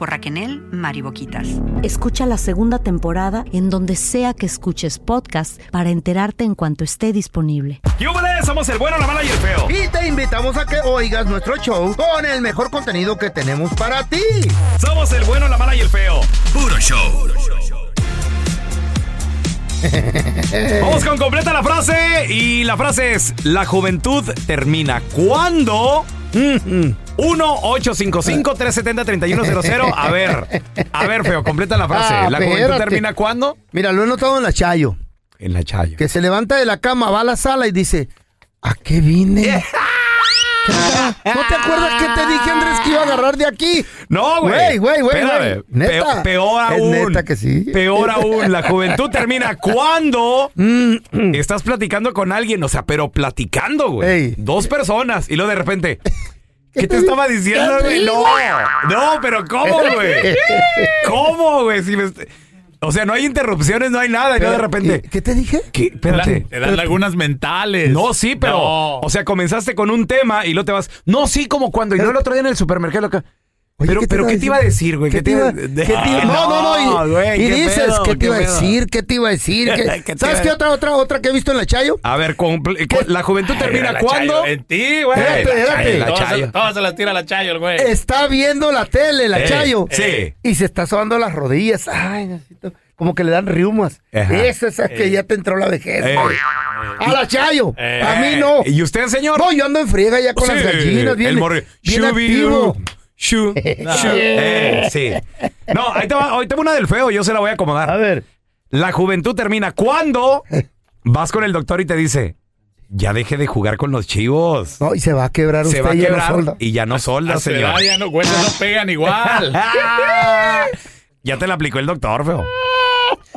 por Raquel Mariboquitas. Escucha la segunda temporada en donde sea que escuches podcast para enterarte en cuanto esté disponible. ¡Yúbales! Somos el bueno, la mala y el feo. Y te invitamos a que oigas nuestro show con el mejor contenido que tenemos para ti. Somos el bueno, la mala y el feo. Puro show. Vamos con completa la frase y la frase es la juventud termina cuando 1-855-370-3100. A ver, a ver, feo, completa la frase. Ah, ¿La juventud termina cuándo? Mira, lo he notado en la Chayo. En la Chayo. Que se levanta de la cama, va a la sala y dice, ¿a qué vine? ¿No te acuerdas que te dije, Andrés, que iba a agarrar de aquí? No, güey. Güey, güey, güey. Neta. Peor Es aún. neta que sí. Peor aún. La juventud termina cuando Mm, estás platicando con alguien. O sea, pero platicando, güey. Ey. Dos personas. Y luego de repente. ¿Qué te estaba diciendo, güey? No. No, pero ¿cómo, güey? ¿Cómo, güey? Si me O sea, no hay interrupciones, no hay nada. Y de repente. ¿Qué te dije? ¿Qué? Espérate. Te dan lagunas mentales. No, sí, pero. No. O sea, comenzaste con un tema y luego te vas. No, sí, como cuando. Y no el otro día en el supermercado acá. Oye, pero, ¿qué te pero iba ¿qué a te iba a decir, güey? ¿Qué te iba, qué te iba- no, no, no. Y, güey, y qué dices, pedo, ¿qué te iba a decir? ¿Qué te iba a decir? ¿Qué- ¿Qué te ¿Sabes qué otra, otra, otra que he visto en la Chayo? A ver, comple- la juventud termina. Chayo, En ti, güey. Espérate, espérate. La Todas se- Chayo. Todas se las tira la Chayo, el güey. Está viendo la tele, la Eh, Chayo. sí. Y se está sobando las rodillas. Ay, necesito. Como que le dan riumas. Esa es que ya te entró la vejez. Eh. A la Chayo. Eh. A mí no. ¿Y usted, señor? No, yo ando en friega ya con las gallinas. Bien, el bien activo. Shu, shu. Eh, sí. No, ahí te va, ahí te va una del feo, yo se la voy a acomodar. A ver. La juventud termina cuando vas con el doctor y te dice, ya deje de jugar con los chivos. No, y se va a quebrar Se usted va a y ya no quebrar solda. y ya no solda, A su señor. ya no, güey, no pegan igual. ya te la aplicó el doctor, feo.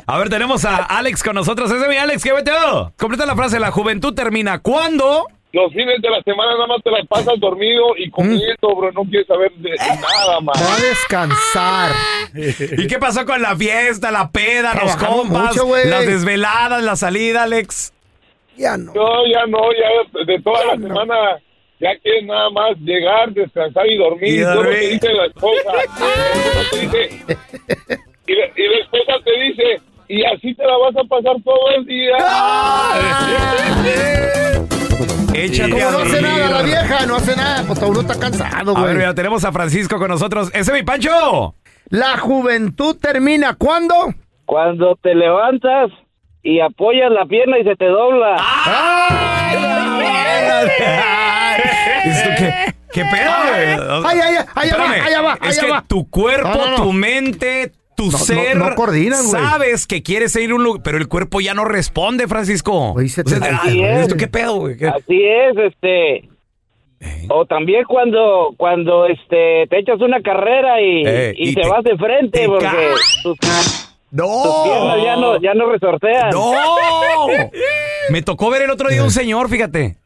A ver, tenemos a Alex con nosotros. Ese es mi Alex, ¿qué veteo? Completa la frase, la juventud termina cuando... Los fines de la semana nada más te la pasas dormido y comiendo, bro. No quieres saber de nada más. Va a descansar. ¿Y qué pasó con la fiesta, la peda, los compas, mucho, las desveladas, la salida, Alex? Ya no. No, ya no, ya de toda la semana ya quieres nada más llegar, descansar y dormir. Y todo dormir. que dice la esposa. La esposa te dice- y, la, y la esposa te dice, y así te la vas a pasar todo el día. Échate Como a no hace nada la vieja, no hace nada, pues todo uno está cansado, A ver, güey. mira, tenemos a Francisco con nosotros. ¡Ese es mi Pancho! La juventud termina ¿cuándo? Cuando te levantas y apoyas la pierna y se te dobla. ¿Esto qué, qué pedo, güey? Ay, ay, ay, allá va, allá va, Es que tu cuerpo, tu mente, tu No, no- ser no coordinan, güey. sabes que quieres ir a un lugar, pero el cuerpo ya no responde, Francisco. O sea, te- ay, Así es. ¿esto qué pedo, güey? ¿Qué- Así es, este. O también cuando cuando este te echas una carrera y, Eh, y y te, te- vas de frente te porque tus, ¡No! tus piernas ya no ya no resortean. ¡No! Me tocó ver el otro día un señor, fíjate.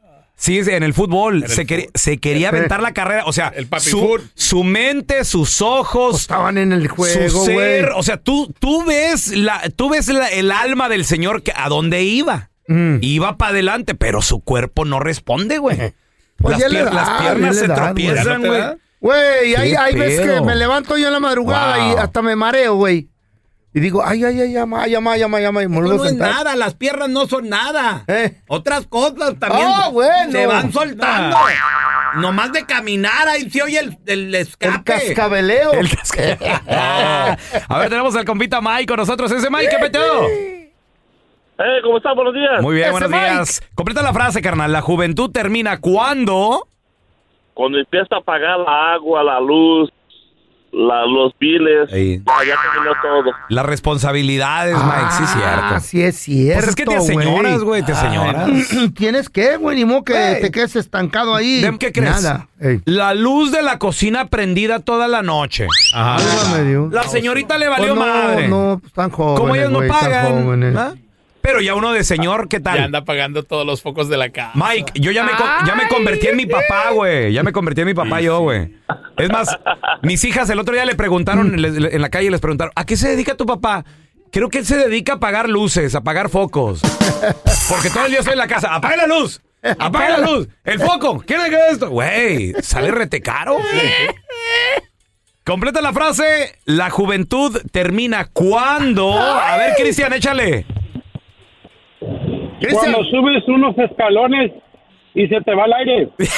Sí, en el fútbol. se, quería, se quería aventar la carrera. O sea, su, su mente, sus ojos. Estaban en el juego, su ser. O sea, tú, tú ves, la, tú ves la- el alma del señor que, a dónde iba. Mm. Iba para adelante, pero su cuerpo no responde, güey. Pues las, pier- da, piernas se da, güey. tropiezan, ¿Ya no te güey. Güey, hay, ¿Qué hay veces que me levanto yo en la madrugada Wow. y hasta me mareo, güey. Y digo, ay, ay, ay, llama, llama, llama, llama, y me vuelvo No a es sentar. nada, las piernas no son nada. Otras cosas también Ah, bueno. se van soltando. Nomás de caminar, ahí se oye el, el escape. El cascabeleo. El casca- A ver, tenemos al compita Mike con nosotros. Ese Mike, ¿qué peteo? Eh, ¿cómo estás? Buenos días. Muy bien, Ese buenos Mike. días. Completa la frase, carnal. La juventud termina cuando. Cuando empieza a pagar la agua, la luz, la, los biles, ya, ya terminó todo. Las responsabilidades, Mike, sí, cierto. Ah, sí es cierto, Pues es que te aseñoras, güey, te aseñoras. ¿Tienes qué, güey? Ni modo que te quedes estancado ahí. ¿De ¿Qué crees? Nada. La luz de la cocina prendida toda la noche. Dios. La señorita le valió Pues no, madre. No, están jóvenes, Como ellos no güey, están pagan. jóvenes. ¿ah? Pero ya uno de señor, ¿qué tal? Ya anda pagando todos los focos de la casa. Mike, yo ya me, ya me convertí en mi papá, güey. Ya me convertí en mi papá yo, güey. Es más, mis hijas el otro día le preguntaron, le- en la calle les preguntaron, ¿a qué se dedica tu papá? Creo que él se dedica a apagar luces, a apagar focos. Porque todo el día estoy en la casa. ¡Apaga la luz! ¡Apaga la luz! ¡El foco! ¿Quién es esto? Güey, sale rete caro. Completa la frase. La juventud termina cuando. A ver, Cristian, échale. Cuando subes unos escalones y se te va el aire.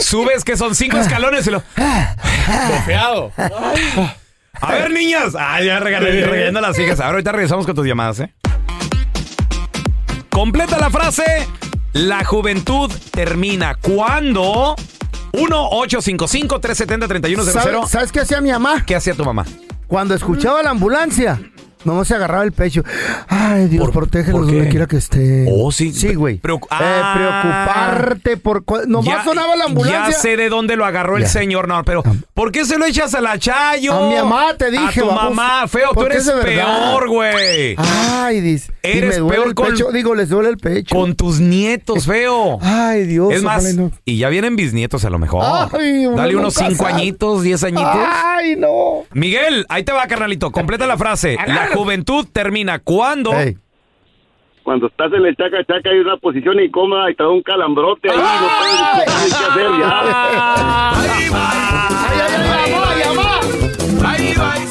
Subes que son cinco escalones y lo. Bofeado. A ver, niñas. Ah, ya regalé, regañando a las hijas. Ahora ahorita regresamos con tus llamadas, ¿eh? Completa la frase. La juventud termina cuando. 1-855-370-3100. ¿Sabes, ¿Sabes qué hacía mi mamá? ¿Qué hacía tu mamá? Cuando escuchaba la ambulancia, no se agarraba el pecho. Ay, Dios, protégelos por qué? donde quiera que esté. Oh, sí. Sí, güey. Preocu- Eh, Ah. preocuparte por... cu- Nomás Ya- sonaba la ambulancia. Ya sé de dónde lo agarró el Ya. señor, no, pero ¿por qué se lo echas a la Chayo? A mi mamá te dije, A tu baboso. mamá, feo, tú Porque eres es de verdad. peor, güey. Ay, dice. y Eres me duele peor el con- pecho. Digo, les duele el pecho. Con tus nietos, feo. Ay, Dios. Es más, y no. y ya vienen bisnietos a lo mejor. Ay, uno Dale unos nunca cinco sabe. añitos, diez añitos. Ay, no. Miguel, ahí te va, carnalito. Completa la frase. La juventud termina cuando. Cuando estás en el chaca chaca hay una posición incómoda y te da un calambrote ahí, no puedes no sabes qué hacer ya.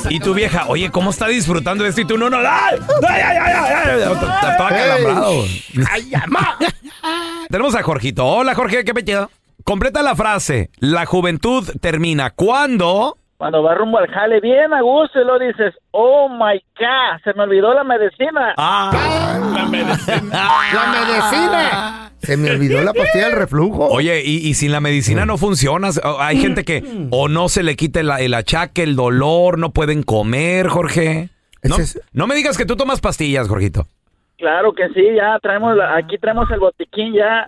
Y tu vieja, oye, ¿cómo está disfrutando de esto? Y tú no, no, ¡ay! ¡ay, ay, ay! ay, ay! Está todo acalambrado. ¡Ay, mamá! Tenemos a Jorgito. Hola, Jorge, ¿qué pedo? Completa la frase. La juventud termina cuando. Cuando va rumbo al jale bien a gusto y lo dices, oh my God, se me olvidó la medicina. Ah, la medicina. La medicina. Se me olvidó la pastilla del reflujo. Oye, y, y sin la medicina no funciona. Hay gente que o no se le quita el, el achaque, el dolor, no pueden comer, Jorge. No, no me digas que tú tomas pastillas, Jorgito. Claro que sí, ya traemos, la- aquí traemos el botiquín ya.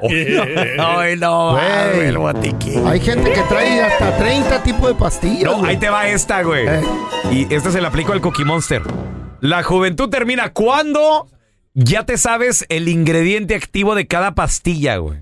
Ay, no, Güey. el botiquín. Hay gente que trae hasta 30 tipos de pastillas. No, güey. ahí te va esta, güey. Eh. Y esta se la aplico al Cookie Monster. La juventud termina cuando ya te sabes el ingrediente activo de cada pastilla, güey.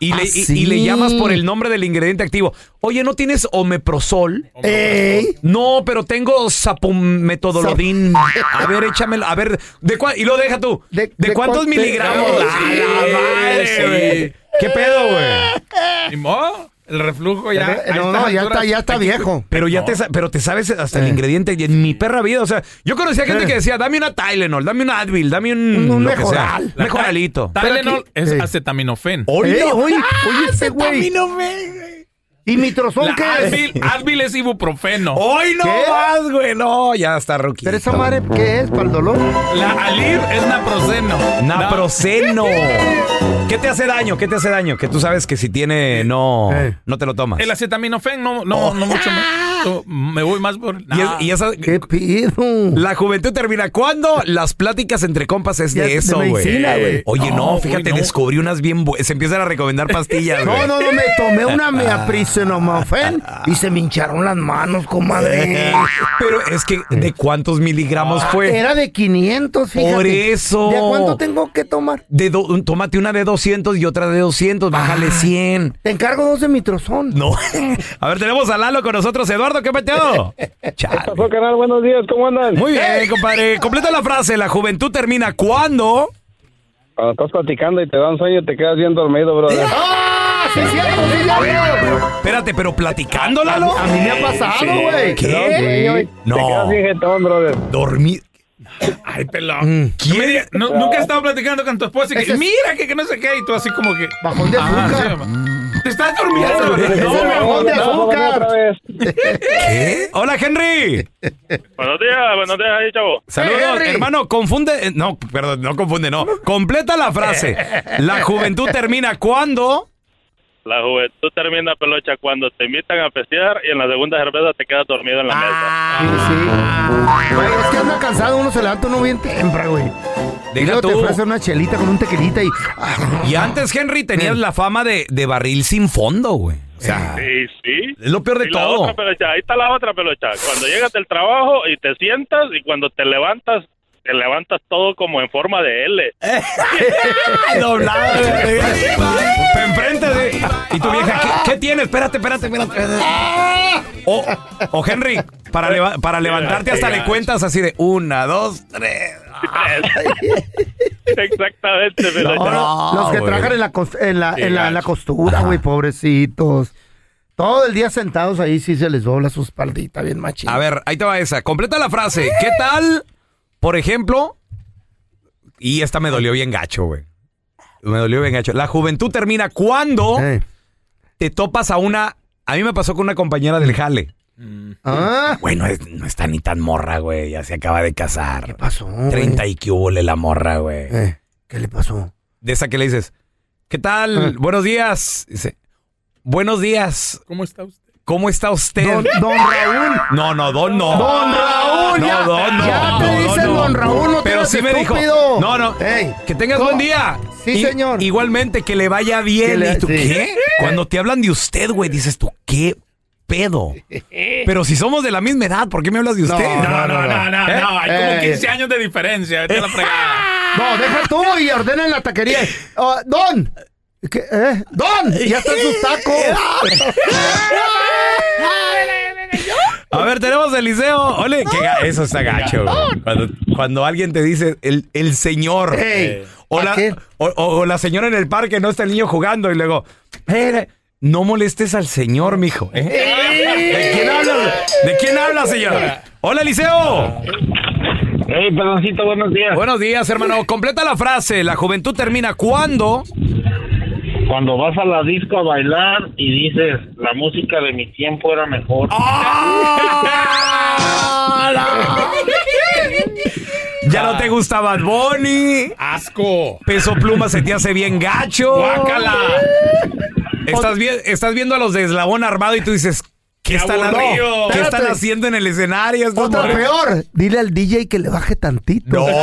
Y, le, Ah, y- sí. y le llamas por el nombre del ingrediente activo. Oye, ¿no tienes omeprosol? Ey. No, pero tengo sapumetodolodín. A ver, échamelo. A ver, ¿de cuál? Y lo deja tú. ¿De, de cuántos cuánto- miligramos? de- ¡A la madre, güey! ¿Qué pedo, güey? Ni modo, El reflujo ya. Eh, no, no, ya está, ya está viejo. Pero ya te, pero te sabes hasta el ingrediente y en mi perra vida. O sea, yo conocía gente Eh. que decía, dame una Tylenol, dame un Advil, dame un, Un lo que sea. Mejoral. Un Mejoralito. Tylenol es Eh. acetaminofén. Oye, oye, ese güey. Acetaminofén, güey. ¿Y mi trozón qué Advil, es? Advil es ibuprofeno. ¡Hoy no ¿Qué? más, güey! No, ya está Rocky. ¿Pero esa madre qué es? ¿Para el dolor? La Alir es naproxeno. Naproceno. ¿Qué te hace daño? ¿Qué te hace daño? Que tú sabes que si tiene, no, no te lo tomas. El acetaminofén no, no, no mucho más. Me voy más por. Y, es- y esa, ¿Qué pido? La juventud termina cuando las pláticas entre compas es de es de eso, güey. güey. Oye, no, No, fíjate, no. descubrí unas bien buenas. Se empiezan a recomendar pastillas, No, güey. no, no, me tomé una meapricenomofen y se me hincharon las manos, comadre. Pero es que, ¿de cuántos miligramos fue? Era de 500, fíjate. Por eso. ¿De cuánto tengo que tomar? De do- tómate una de 200 y otra de 200, bájale 100. Te encargo dos de mitrozón. No. A ver, tenemos a Lalo con nosotros. Eduardo, ¿qué peteo? Chale. pasó, canal? Buenos días, ¿cómo andan? Muy bien, compadre. Completa la frase. La juventud termina cuando. Cuando estás platicando y te da un sueño, te quedas bien dormido, brother. ¡Ah! ¡Sí, cierto, sí, cierto! Espérate, pero platicando, Lalo. A mí me ha pasado, güey. ¿Qué? No. Te quedas bien jetón, brother. Dormir. Ay, pelón. No me digas- no- nunca he estado platicando con tu esposa y que mira que, que no sé qué y tú así como que. Bajón de Ajá, azúcar. sí, mamá. Te estás durmiendo. No, mi amor, de azúcar. ¿Qué? Hola, Henry. Buenos días, buenos días ahí, chavo. Saludos, Henry. hermano. Confunde. No, perdón, no confunde, no. Completa la frase. La juventud termina cuando. La juventud termina pelocha cuando te invitan a pestear y en la segunda cerveza te quedas dormido en la Sí, sí. Güey, es que anda cansado, uno se levanta uno bien temprano, güey. Y Deja luego te tú. ofrece una chelita con un tequilita y... ah, Y antes, Henry, tenías la fama de, de barril sin fondo, güey. O sea, Sí, sí. es lo peor de Y la todo. otra pelocha, ahí está la otra pelocha. Cuando llegas del trabajo y te sientas y cuando te levantas, te levantas todo como en forma de L. Doblado. Te enfrente de. Y tu vieja, ¿qué, qué tienes? Espérate, espérate, espérate. O, o Henry, para, leva- para levantarte hasta le cuentas así de una, dos, tres. Exactamente. No, los que güey. trabajan en la, cos- en la, Sí, en la, en la gacho. costura, güey, pobrecitos. Todo el día sentados ahí sí se les dobla su espaldita bien machín. A ver, ahí te va esa. Completa la frase. ¿Qué tal, por ejemplo? Y esta me dolió bien gacho, güey. Me dolió bien gacho. La juventud termina cuando te topas a una. A mí me pasó con una compañera del jale. Ah, Güey, no, es- no está ni tan morra, güey. Ya se acaba de casar. ¿qué pasó? güey? 30 y que hubo la morra, güey. Eh, ¿Qué le pasó? De esa que le dices, ¿qué tal? Buenos días. Dice, buenos días. ¿Cómo está usted? ¿Cómo está usted? Don, don Raúl. No, no, don no. Don Raúl, No, ya, don no. ya te no, dicen no. don Raúl, no te Pero sí me dijo, estúpido. no, no, Ey, que tengas ¿cómo? buen día. Sí, Y- señor. Igualmente, que le vaya bien. Que le- ¿Y tú sí. qué? Cuando te hablan de usted, güey, dices tú, ¿qué pedo? Pero si somos de la misma edad, ¿por qué me hablas de usted? No, No, no, no, no, ¿Eh? no. Hay como Eh. 15 años de diferencia. La fregada. No, deja tú y ordena en la taquería. Ah, don. ¿Qué, eh? Don. Ya están sus tacos. A ver, tenemos el liceo. Ole, que eso está gacho, güey. Cuando, cuando alguien te dice el, el señor. Ey, o, ¿a la, o, la señora en el parque, no está el niño jugando y luego, "Espere, no molestes al señor, mijo. ¿eh? ¿De quién habla? ¿De quién habla, señora? Hola, Liceo. Hey, peloncito, buenos días. Buenos días, hermano. Completa la frase. La juventud termina cuando. Cuando vas a la disco a bailar y dices, la música de mi tiempo era mejor. Ya no te gusta Bad Bunny. ¡Asco! Peso pluma se te hace bien gacho. ¡Guácala! Estás, vi- estás viendo a los de eslabón armado y tú dices, ¿qué, ¡Qué están! ¿qué están haciendo en el escenario? Otra morros? peor. Dile al DJ que le baje tantito. No.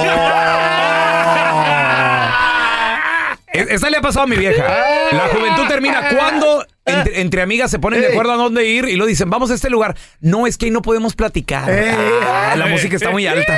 E- Esa le ha pasado a mi vieja. La juventud termina cuando entre, entre amigas se ponen de acuerdo a dónde ir y lo dicen, vamos a este lugar. No, es que ahí no podemos platicar. Ah, la música está muy alta.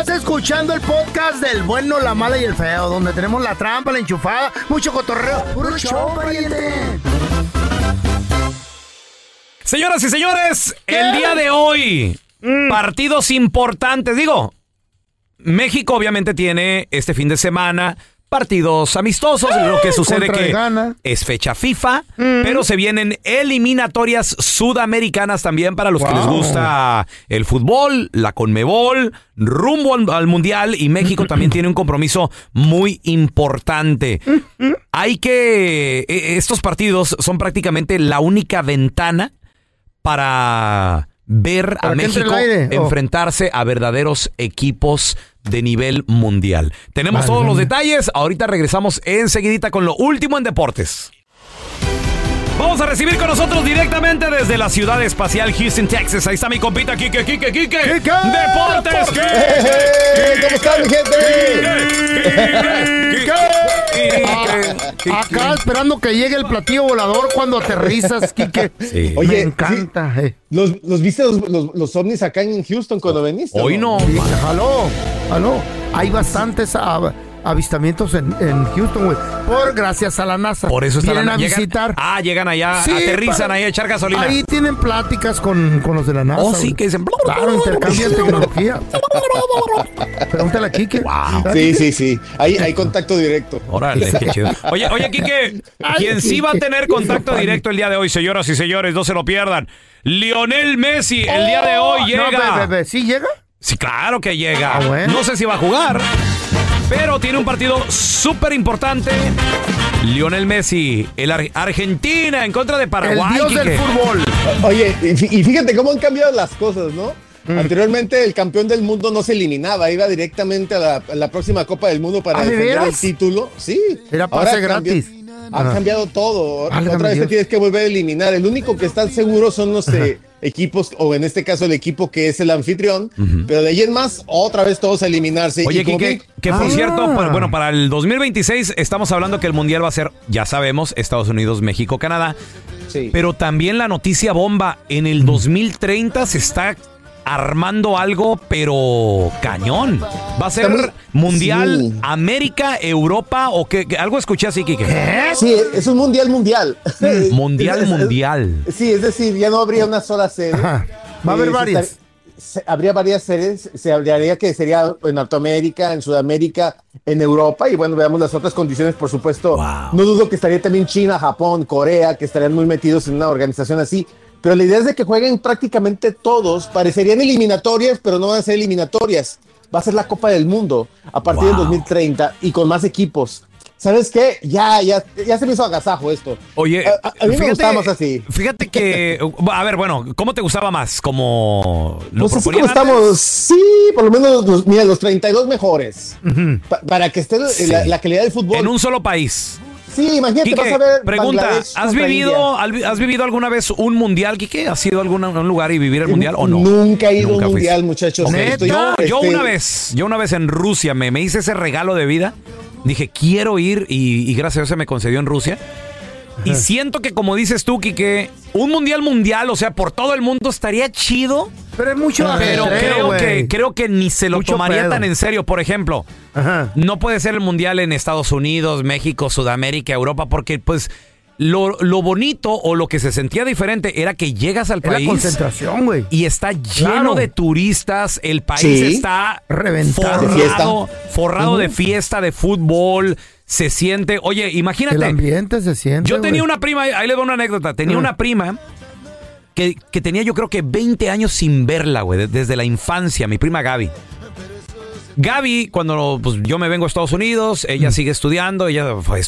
Estás escuchando el podcast del bueno, la mala y el feo, donde tenemos la trampa, la enchufada, mucho cotorreo. ¡Puro show, pariente! Señoras y señores, el día de hoy, partidos importantes. Digo, México obviamente tiene este fin de semana partidos amistosos. Lo que sucede contra que es fecha FIFA, pero se vienen eliminatorias sudamericanas también para los que les gusta el fútbol, la Conmebol, rumbo al, al Mundial y México también tiene un compromiso muy importante. Hay que... e- Estos partidos son prácticamente la única ventana para ver a ¿Para que entre el México? Oh. enfrentarse a verdaderos equipos de nivel mundial. Tenemos todos los detalles. Ahorita regresamos enseguidita con lo último en deportes. Vamos a recibir con nosotros directamente desde la ciudad espacial Houston, Texas. Ahí está mi compita Kike, Kike, Kike. Deportes. Kike. ¿Cómo están, mi gente? Acá esperando que llegue el platillo volador cuando aterrizas, Kike. Me Oye, encanta. eh. ¿Los, los viste los, los, los ovnis acá en Houston cuando veniste? Sí, aló, aló. Hay bastantes ah, avistamientos en, en Houston, güey. Por gracias a la NASA. Por eso están Vienen a llegan- visitar. Ah, llegan allá, Sí, aterrizan ahí a echar gasolina. Ahí tienen pláticas con, con los de la NASA. Oh, sí, güey. que dicen- Claro, intercambian tecnología. Pregúntale a Kike. Sí, sí, sí. Hay, hay contacto directo. Órale, qué chido. Oye, oye, Quique, quien sí va a tener contacto directo el día de hoy, señoras y señores, no se lo pierdan. Lionel Messi, el día de hoy Oh, llega. No, ve, ¿Sí llega? Sí, claro que llega. Ah, bueno. No sé si va a jugar, pero tiene un partido súper importante. Lionel Messi, el Ar- Argentina en contra de Paraguay. Quique. Oye, y fí- y fíjate cómo han cambiado las cosas, ¿no? Mm. Anteriormente el campeón del mundo no se eliminaba, iba directamente a la, a la próxima Copa del Mundo para ¿Ah, de defender el título. Sí. Era Ahora pase cambió- gratis. Ha Ah. cambiado todo. Válgame Otra vez te tienes que volver a eliminar. El único que está seguro son los eh, equipos, o en este caso el equipo que es el anfitrión. Pero de ahí en más, otra vez todos a eliminarse. Oye, Quique, bien- que por Ah. cierto, para- bueno, para el 2026 estamos hablando que el Mundial va a ser, ya sabemos, Estados Unidos, México, Canadá. Pero también la noticia bomba, en el 2030 se está armando algo, pero cañón. Va a ser Mundial Sí. América, Europa o qué, qué- algo escuché así, Quique. Sí, es un mundial mundial. Mundial, Es- es- mundial. Sí, es decir, ya no habría una sola sede. Va a haber Eh, varias. se- habría varias sedes, se hablaría que sería en Norteamérica, en Sudamérica, en Europa, y bueno, veamos las otras condiciones, por supuesto. No dudo que estaría también China, Japón, Corea, que estarían muy metidos en una organización así. Pero la idea es de que jueguen prácticamente todos, parecerían eliminatorias, pero no van a ser eliminatorias. Va a ser la Copa del Mundo a partir del 2030 y con más equipos. ¿Sabes qué? Ya, ya, ya se me hizo agasajo esto. Oye, a, a- mí me gustaba más así. Fíjate que, a ver, bueno, ¿cómo te gustaba más? Como lo Pues así como estamos, sí, por lo menos los, mira, los 32 mejores. Pa- para que esté Sí. la, la calidad del fútbol. En un solo país. Sí, imagínate, Quique, vas a ver. pregunta, Bangladesh ¿has vivido, India. ¿has vivido alguna vez un mundial, Quique? ¿Has ido a algún un lugar y vivir el mundial o no? Nunca he ido a un mundial, muchachos. Yo este, una vez, yo una vez en Rusia me, me hice ese regalo de vida. Dije, quiero ir y, y gracias a Dios se me concedió en Rusia. Y siento que como dices tú, Quique, un mundial mundial, o sea, por todo el mundo estaría chido. Pero es mucho Pero ajetreo, creo güey. que, creo que ni se lo Mucho tomaría pedo. tan en serio. Por ejemplo, no puede ser el mundial en Estados Unidos, México, Sudamérica, Europa, porque pues lo, lo bonito o lo que se sentía diferente era que llegas al Es la país. concentración, güey. Y está lleno Claro. de turistas, el país Sí. está Reventado. forrado, De fiesta. forrado de Ujú. fiesta, de fútbol. Se siente. Oye, imagínate. El ambiente se siente. Yo tenía una prima, ahí le doy una anécdota. Tenía Mm. una prima que, que tenía yo creo que 20 años sin verla, güey, de- desde la infancia, mi prima Gaby. Gaby, cuando pues, yo me vengo a Estados Unidos, Mm. ella sigue estudiando, ella fue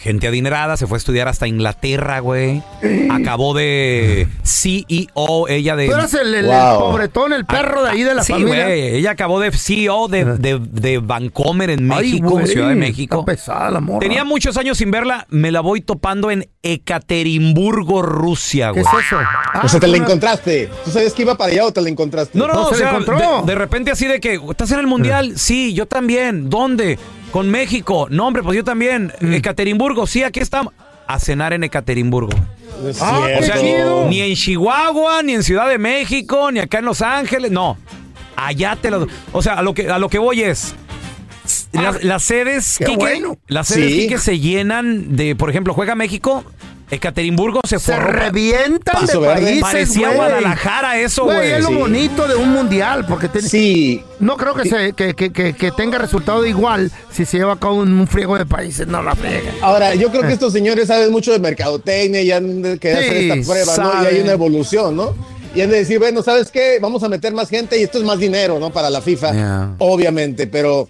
gente adinerada, se fue a estudiar hasta Inglaterra, güey. Acabó de CEO, ella de... Tú eras el, el- el pobretón, el perro de ahí de la sí, familia. güey, ella acabó de CEO de, de, de Vancomer en Ay, México, güey, Ciudad de México. Está pesada la morra. Tenía muchos años sin verla, me la voy topando en Ekaterimburgo, Rusia, ¿Qué güey. es eso? Ah, o sea, te la encontraste. ¿Tú sabías que iba para allá o te la encontraste? No, no, o sea, de, de repente así de que, ¿estás en el mundial? Sí, yo también. ¿Dónde? Con México. No, hombre, pues yo también. Ekaterimburgo, sí, aquí estamos. A cenar en Ekaterimburgo. Ah, o sea, ni, en Chihuahua, ni en Ciudad de México, ni acá en Los Ángeles, no. Allá te lo. O sea, a lo que, a lo que voy es. Las, las sedes, Quique, bueno. las sedes Sí. Quique, se llenan de, por ejemplo, juega México, Ekaterimburgo se, Se forró. revientan de Verde. países, Parecía güey. Guadalajara eso, güey. es lo Sí. bonito de un mundial, porque tiene- Sí. no creo que, se, que, que- que- que tenga resultado igual si se lleva a cabo en un friego de países. No la frega. Ahora, yo creo que estos señores saben mucho de mercadotecnia y han de querer hacer Sí, esta prueba, ¿no? Y hay saben. una evolución, ¿no? Y han de decir, bueno, ¿sabes qué? Vamos a meter más gente y esto es más dinero, ¿no? Para la FIFA, Yeah. obviamente, pero...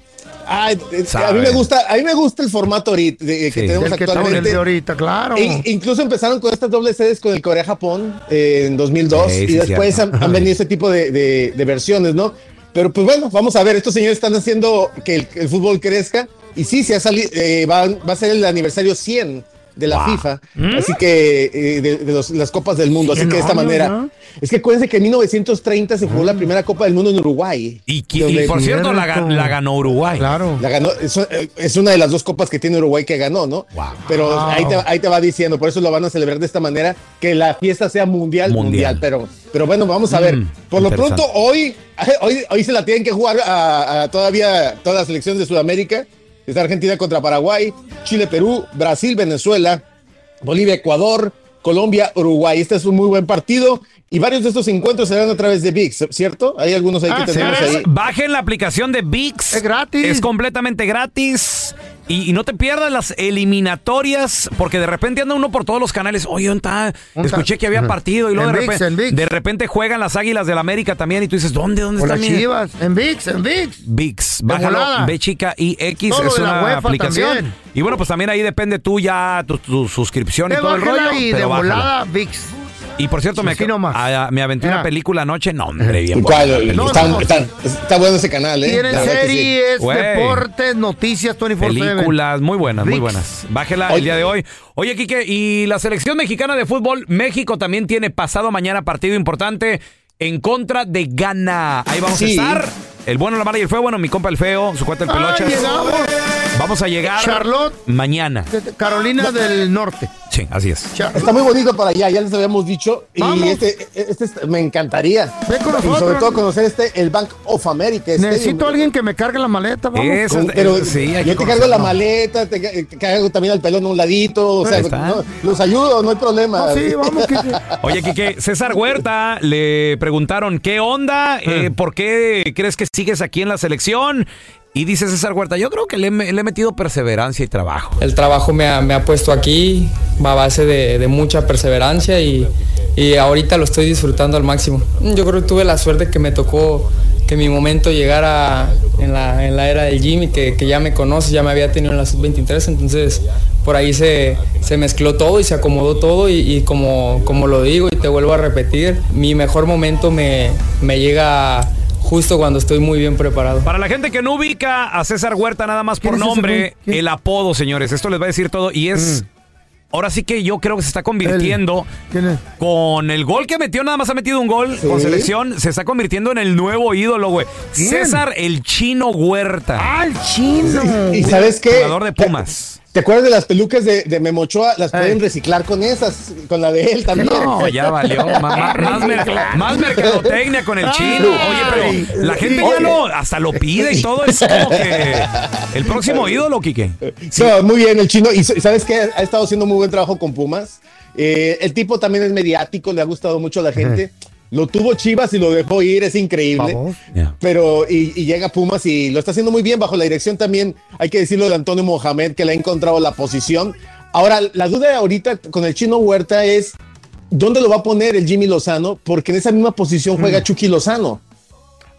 ay, a mí me gusta, a mí me gusta el formato ahorita, de- que Sí. tenemos que actualmente. el de ahorita, claro. E- incluso empezaron con estas dobles sedes con el Corea-Japón eh, en 2002 Sí, y después han, han venido este tipo de, de- de versiones, ¿no? Pero pues bueno, vamos a ver, estos señores están haciendo que el, el fútbol crezca y sí, se ha salido, eh, va, va a ser el aniversario 100 de la FIFA, así que eh, de, de los- las copas del mundo, así 100 que de esta manera. ¿no? Es que acuérdense que en 1930 se jugó la primera Copa del Mundo en Uruguay. Y, y por cierto, la, ga- la ganó Uruguay. Claro. la ganó, es, es una de las dos copas que tiene Uruguay que ganó, ¿no? Pero Wow. ahí, te, ahí te va diciendo, por eso lo van a celebrar de esta manera, que la fiesta sea mundial, Mundial. mundial. pero, pero bueno, vamos a ver. Mm, por lo pronto, hoy, hoy, hoy se la tienen que jugar a, a todavía todas las selecciones de Sudamérica. Está Argentina contra Paraguay, Chile, Perú, Brasil, Venezuela, Bolivia, Ecuador, Colombia, Uruguay. Este es un muy buen partido y varios de estos encuentros serán a través de VIX, ¿cierto? Hay algunos ahí Ah, que tenemos Señores, ahí. Bajen la aplicación de VIX. Es gratis. Es completamente gratis. Y, y no te pierdas las eliminatorias, porque de repente anda uno por todos los canales. Oye, ¿dónde está? ¿Dónde Escuché que había partido y luego En de, ViX, repente, en ViX. de repente juegan las Águilas del América también y tú dices, ¿dónde? ¿Dónde O está las mi chivas, en VIX, en VIX. VIX? De Bájalo. B chica y X Todo es de la una UEFA aplicación. también. Y bueno, pues también ahí depende tú ya tu, tu suscripción y todo el rollo. y de pero bájala. volada VIX. Y por cierto, me, a- me aventé una Mira. película anoche. No, hombre, bien está, no. está- está bueno ese canal, ¿eh? Tienen sí. series, deportes, noticias 24-7. Películas muy buenas, muy buenas. Bájela Oye. el día de hoy. Oye, Quique, y la selección mexicana de fútbol, México también tiene pasado mañana partido importante en contra de Ghana. Ahí vamos Sí. a estar. El bueno, la mala y el feo. Bueno, mi compa el feo, su cuenta el Ah, pelochas. llegamos. Vamos a llegar Charlotte. mañana. Carolina del Norte. Sí, así es. Char- Está muy bonito para allá, ya les habíamos dicho. Vamos. Y este, este es- me encantaría. Ven con y sobre todo conocer este, el Bank of America. este. Necesito a alguien que me cargue la maleta, vamos. Es- Con- pero es- sí, hay que yo te cargo la maleta, te, te cargo también al pelón a un ladito. O sea, Ahí está. no, los ayudo, no hay problema. No, sí, vamos, Kike. Oye, Quique, César Huerta le preguntaron, ¿qué onda? Eh, ¿Por qué crees que sigues aquí en la selección? Y dice César Huerta, yo creo que le, he metido perseverancia y trabajo. El trabajo me ha, me ha puesto aquí, va a base de, de mucha perseverancia y, y ahorita lo estoy disfrutando al máximo. Yo creo que tuve la suerte que me tocó que mi momento llegara en la, en la era del gym y que, que ya me conoces, ya me había tenido en la sub-23, entonces por ahí se, se mezcló todo y se acomodó todo y, y como, como lo digo y te vuelvo a repetir, mi mejor momento me, me llega justo cuando estoy muy bien preparado. Para la gente que no ubica a César Huerta nada más por ¿Quién es ese nombre, el apodo, señores, esto les va a decir todo y es... Ahora sí que yo creo que se está convirtiendo ¿Quién es? con el gol que metió, nada más ha metido un gol con selección, se está convirtiendo en el nuevo ídolo, güey. César el Chino Huerta, ¡Ah, el chino! ¿Y sabes qué? jugador de Pumas. ¿Te acuerdas de las pelucas de, de Memochoa? Las pueden reciclar con esas, con la de él también. No, ya valió. Más, mer- más mercadotecnia con el chino. Oye, pero la gente ya lo, hasta lo pide y todo. Es como que el próximo ídolo, Quique. No, muy bien, el chino. Y sabes que ha estado haciendo muy buen trabajo con Pumas. Eh, el tipo también es mediático, le ha gustado mucho a la gente. Lo tuvo Chivas y lo dejó ir, es increíble. Pero, y, y llega Pumas y lo está haciendo muy bien bajo la dirección también, hay que decirlo de Antonio Mohamed, que le ha encontrado la posición. Ahora, la duda ahorita con el chino Huerta es, ¿dónde lo va a poner el Jimmy Lozano? Porque en esa misma posición juega Chucky Lozano.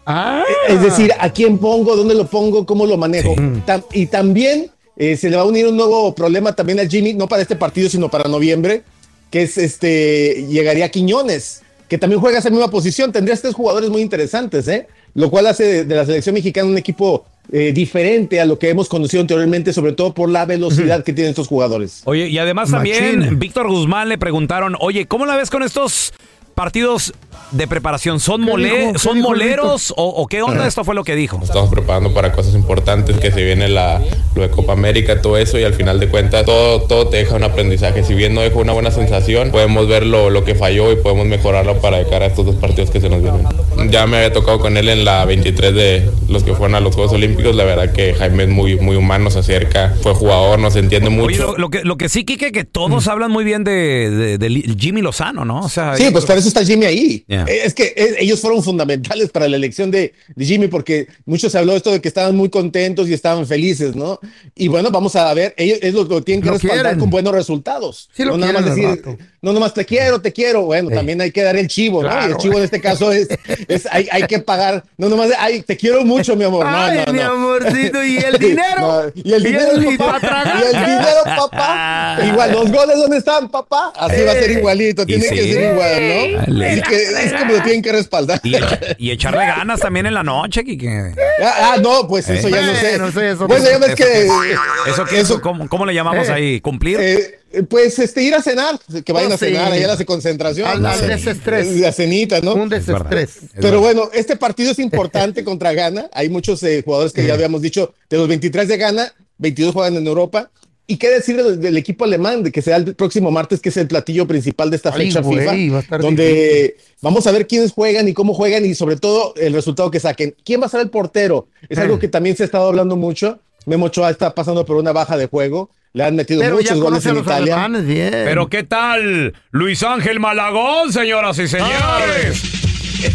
Ah. Es decir, ¿a quién pongo? ¿Dónde lo pongo? ¿Cómo lo manejo? Tam- y también eh, se le va a unir un nuevo problema también al Jimmy, no para este partido, sino para noviembre, que es este, llegaría Quiñones, que también juega esa misma posición. Tendrías tres jugadores muy interesantes, ¿eh? Lo cual hace de, de la selección mexicana un equipo eh, diferente a lo que hemos conocido anteriormente, sobre todo por la velocidad que tienen estos jugadores. Oye, y además también, Víctor Guzmán le preguntaron, oye, ¿cómo la ves con estos partidos de preparación? ¿Son, ¿Qué mole- ¿son moleros o, o qué onda? Esto fue lo que dijo. Estamos preparando para cosas importantes, que se viene la, lo de Copa América, todo eso, y al final de cuentas todo, todo te deja un aprendizaje. Si bien no dejó una buena sensación, podemos ver lo, lo que falló y podemos mejorarlo para de cara a estos dos partidos que se nos vienen. Ya me había tocado con él en la 23 de los que fueron a los Juegos Olímpicos, la verdad que Jaime es muy, muy humano, se acerca, fue jugador, nos entiende Oye, mucho. lo, lo que, lo que sí, Kike, que todos hablan muy bien de, de- de Jimmy Lozano, ¿no? O sea, Sí, pues eso está Jimmy ahí. Eh, Es que eh, ellos fueron fundamentales para la elección de, de Jimmy porque mucho se habló de esto de que estaban muy contentos y estaban felices, ¿no? Y bueno, vamos a ver, ellos, ellos lo tienen que Lo respaldar quieren. con buenos resultados. Sí lo no nada quieren más al decir, vato. No nomás te quiero, te quiero. Bueno, también hay que dar el chivo, ¿no? Y el chivo en este caso es, es hay, hay que pagar, no nomás, ay, te quiero mucho, mi amor. No, Ay, no, mi no. amorcito, ¿y el dinero? No, y el ¿Y dinero, el- papá. tragar? Y el dinero, papá. Igual, los goles, ¿dónde están, papá? Así va a ser igualito, Y tiene sí. que ser igual, ¿no? Dale. Es, que, es como lo tienen que respaldar. Y, echa- y echarle ganas también en la noche, Kike. Ah, ah, no, pues eso ya no sé. Bueno, eso ya es Bueno, ya ves ¿Eso que. ¿Eso eso- ¿Cómo, cómo le llamamos Eh, ahí? ¿Cumplir? Eh, pues este, ir a cenar, que vayan Oh, a cenar, sí. allá a la concentración. Al- Sí. desestrés. La cenita, ¿no? Un desestrés. Pero bueno, este partido es importante contra Ghana. Hay muchos eh, jugadores que ya habíamos dicho, de los 23 de Ghana, 22 juegan en Europa. ¿Y qué decir del, del equipo alemán, de que será el próximo martes, que es el platillo principal de esta Ay, fecha güey, FIFA? Donde vamos a ver quiénes juegan y cómo juegan y sobre todo el resultado que saquen. ¿Quién va a ser el portero? Es Eh. algo que también se ha estado hablando mucho. Memo Ochoa está pasando por una baja de juego. Le han metido Pero muchos goles en Italia. alemanes bien. Pero ¿qué tal Luis Ángel Malagón, señoras y señores?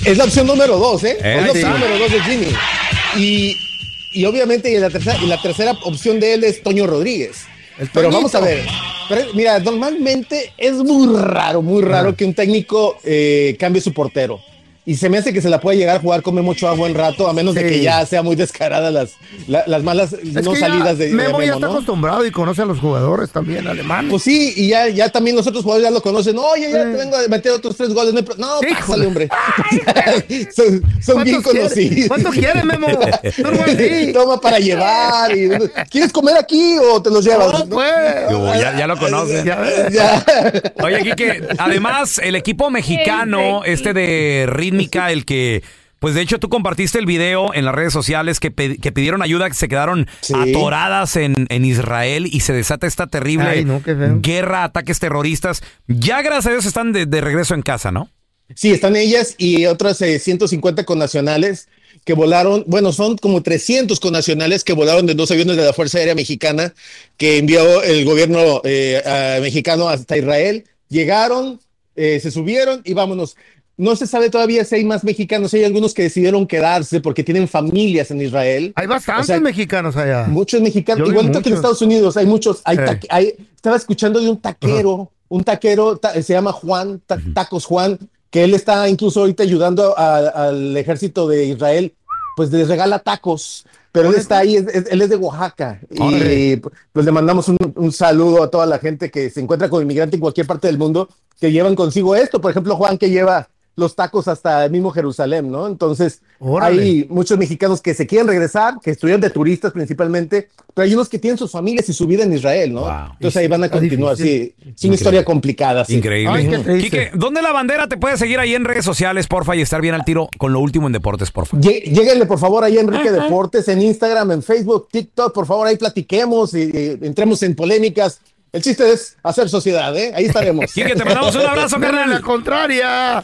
Es la opción número dos, ¿eh? Eh, es la sí. opción número dos de Jimmy. Y, y obviamente y la, tercera, y la tercera opción de él es Toño Rodríguez. Pero vamos a ver. Pero, mira, normalmente es muy raro, muy raro Ah. que un técnico eh, cambie su portero. Y se me hace que se la puede llegar a jugar con Memo Ochoa buen rato, a menos de que ya sea muy descarada las, la- las malas Es no que ya salidas de, de Memo ya Memo, está ¿no? acostumbrado y conoce a los jugadores también alemanes. Pues sí, y ya, ya también nosotros jugadores ya lo conocen. Oye, ya te vengo a meter otros tres goles. No, no pásale, hombre. son son bien ¿Cuántos quiere? conocidos. ¿Cuánto quiere, Memo? Toma para llevar. y- ¿Quieres comer aquí o te los llevas? No, pues. Yo, ya, ya lo conocen. Ya. Oye, Kike, además, el equipo mexicano, este de el que. Pues de hecho tú compartiste el video en las redes sociales que, que pidieron ayuda, que se quedaron atoradas en, en Israel y se desata esta terrible Ay, no, guerra, ataques terroristas. Ya gracias a Dios están de, de regreso en casa, ¿no? Sí, están ellas y otras eh, 150 connacionales que volaron, bueno, son como 300 connacionales que volaron de dos aviones de la Fuerza Aérea Mexicana que envió el gobierno eh, a- mexicano hasta Israel. Llegaron, eh, se subieron y vámonos. No se sabe todavía si hay más mexicanos, hay algunos que decidieron quedarse porque tienen familias en Israel. Hay bastantes O sea, mexicanos allá. Muchos mexicanos, Yo vi igual que en. Estados Unidos, hay muchos. Hay, taque- hay- estaba escuchando de un taquero, un taquero, ta- se llama Juan, ta- Tacos Juan, que él está incluso ahorita ayudando a- al ejército de Israel, pues les regala tacos. Pero él está ahí, es- es- él es de Oaxaca. Y pues le mandamos un, un saludo a toda la gente que se encuentra con inmigrante en cualquier parte del mundo, que llevan consigo esto. Por ejemplo, Juan que lleva los tacos hasta el mismo Jerusalén, ¿no? Entonces, Órale. hay muchos mexicanos que se quieren regresar, que estuvieron de turistas principalmente, pero hay unos que tienen sus familias y su vida en Israel, ¿no? Entonces ahí van a continuar, sí. Es una historia complicada, sí. Increíble. Ay, qué triste. Quique, ¿dónde la bandera te puede seguir ahí en redes sociales, porfa, y estar bien al tiro con lo último en deportes, porfa? Lléguenle por favor ahí a Enrique Deportes en Instagram, en Facebook, TikTok, por favor ahí platiquemos y, y entremos en polémicas. El chiste es hacer sociedad, ¿eh? Ahí estaremos. Quique, te mandamos un abrazo, Dale la carnal. contraria.